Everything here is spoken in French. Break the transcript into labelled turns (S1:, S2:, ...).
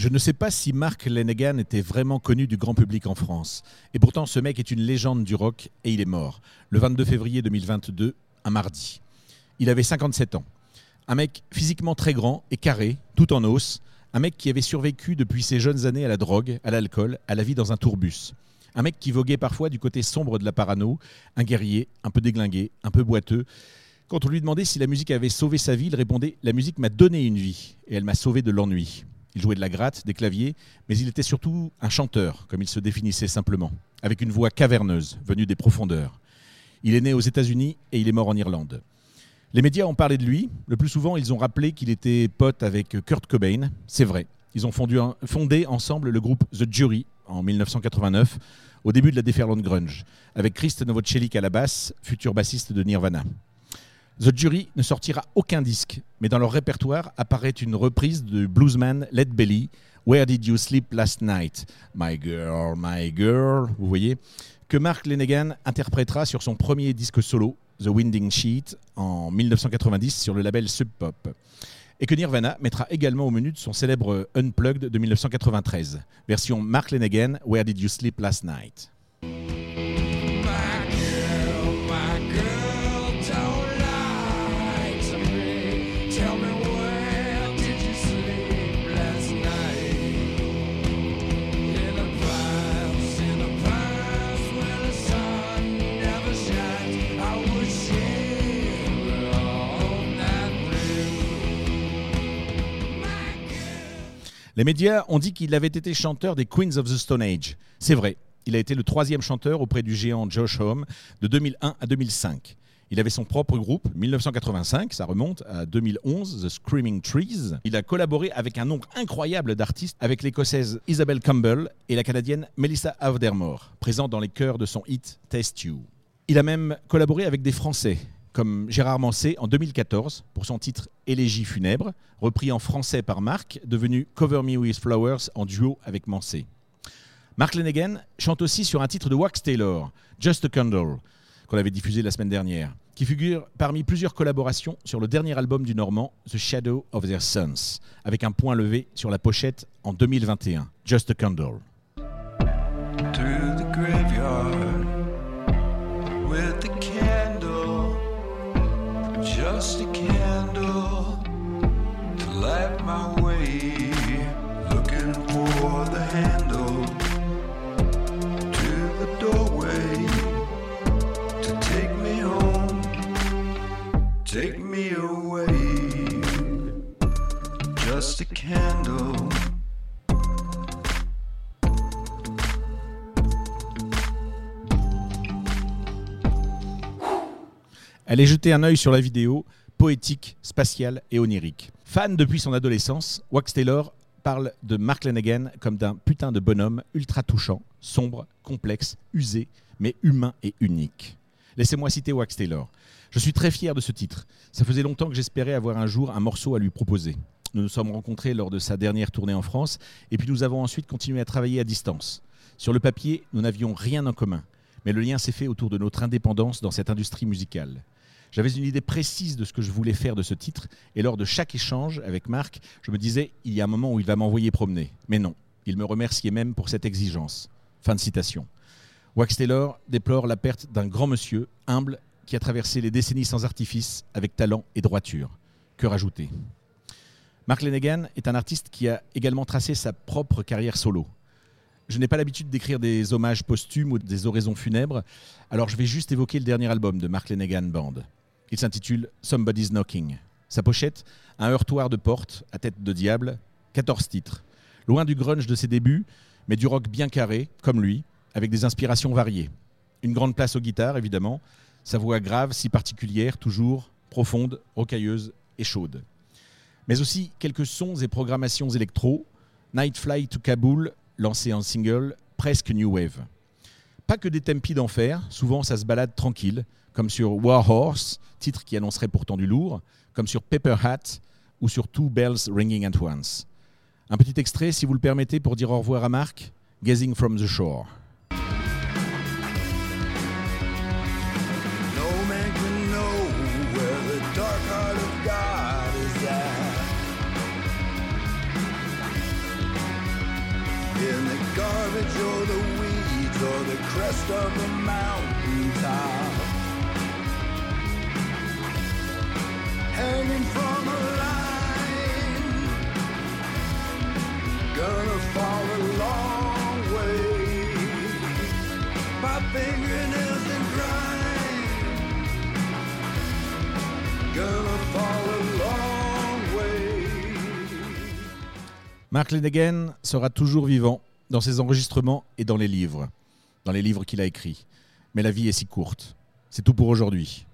S1: Je ne sais pas si Mark Lanegan était vraiment connu du grand public en France. Et pourtant, ce mec est une légende du rock et il est mort. Le 22 février 2022, un mardi. Il avait 57 ans. Un mec physiquement très grand et carré, tout en os. Un mec qui avait survécu depuis ses jeunes années à la drogue, à l'alcool, à la vie dans un tourbus. Un mec qui voguait parfois du côté sombre de la parano, un guerrier, un peu déglingué, un peu boiteux. Quand on lui demandait si la musique avait sauvé sa vie, il répondait La musique m'a donné une vie et elle m'a sauvé de l'ennui. Il jouait de la gratte, des claviers, mais il était surtout un chanteur, comme il se définissait simplement, avec une voix caverneuse, venue des profondeurs. Il est né aux États-Unis et il est mort en Irlande. Les médias ont parlé de lui. Le plus souvent, ils ont rappelé qu'il était pote avec Kurt Cobain. C'est vrai. Ils ont fondé ensemble le groupe The Jury en 1989, au début de la déferlante grunge, avec Chris Novoselic à la basse, futur bassiste de Nirvana. The Jury ne sortira aucun disque, mais dans leur répertoire apparaît une reprise de bluesman Led Belly, Where Did You Sleep Last Night? My Girl, My Girl, vous voyez, que Mark Lanegan interprétera sur son premier disque solo, The Winding Sheet, en 1990 sur le label Sub Pop. Et que Nirvana mettra également au menu de son célèbre Unplugged de 1993, version Mark Lanegan, Where Did You Sleep Last Night? Les médias ont dit qu'il avait été chanteur des Queens of the Stone Age. C'est vrai, il a été le troisième chanteur auprès du géant Josh Homme de 2001 à 2005. Il avait son propre groupe, 1985, ça remonte à 2011, The Screaming Trees. Il a collaboré avec un nombre incroyable d'artistes, avec l'écossaise Isabel Campbell et la canadienne Melissa Avdermore, présente dans les chœurs de son hit Test You. Il a même collaboré avec des Français, comme Gérard Manset en 2014 pour son titre Élégie funèbre, repris en français par Marc, devenu Cover Me With Flowers en duo avec Manset. Mark Lanegan chante aussi sur un titre de Wax Taylor, Just a Candle, qu'on avait diffusé la semaine dernière, qui figure parmi plusieurs collaborations sur le dernier album du Normand, The Shadow of Their Sons, avec un point levé sur la pochette en 2021, Just a Candle.
S2: My way. Looking for the handle to the doorway to take me home, take me away. Just a candle.
S1: Allez jeter un œil sur la vidéo, poétique, spatiale et onirique. Fan depuis son adolescence, Wax Taylor parle de Mark Lanegan comme d'un putain de bonhomme ultra touchant, sombre, complexe, usé, mais humain et unique. Laissez-moi citer Wax Taylor. Je suis très fier de ce titre. Ça faisait longtemps que j'espérais avoir un jour un morceau à lui proposer. Nous nous sommes rencontrés lors de sa dernière tournée en France et puis nous avons ensuite continué à travailler à distance. Sur le papier, nous n'avions rien en commun, mais le lien s'est fait autour de notre indépendance dans cette industrie musicale. J'avais une idée précise de ce que je voulais faire de ce titre, et lors de chaque échange avec Marc, je me disais, il y a un moment où il va m'envoyer promener. Mais non, il me remerciait même pour cette exigence. Fin de citation. Wax Taylor déplore la perte d'un grand monsieur, humble, qui a traversé les décennies sans artifice, avec talent et droiture. Que rajouter? Mark Lanegan est un artiste qui a également tracé sa propre carrière solo. Je n'ai pas l'habitude d'écrire des hommages posthumes ou des oraisons funèbres, alors je vais juste évoquer le dernier album de Mark Lanegan Band. Il s'intitule Somebody's Knocking. Sa pochette, un heurtoir de porte à tête de diable, 14 titres. Loin du grunge de ses débuts, mais du rock bien carré, comme lui, avec des inspirations variées. Une grande place aux guitares, évidemment, sa voix grave, si particulière, toujours profonde, rocailleuse et chaude. Mais aussi quelques sons et programmations électro, Night Fly to Kaboul, lancé en single, presque New Wave. Pas que des tempi d'enfer, souvent ça se balade tranquille, comme sur War Horse, titre qui annoncerait pourtant du lourd, comme sur Paper Hat ou sur Two Bells Ringing at Once. Un petit extrait, si vous le permettez, pour dire au revoir à Marc, Gazing from the Shore.
S2: In the garbage or the weeds or the crest of the mountain
S1: Mark Lennigan sera toujours vivant dans ses enregistrements et dans les livres, dans les livres qu'il a écrits. Mais la vie est si courte. C'est tout pour aujourd'hui.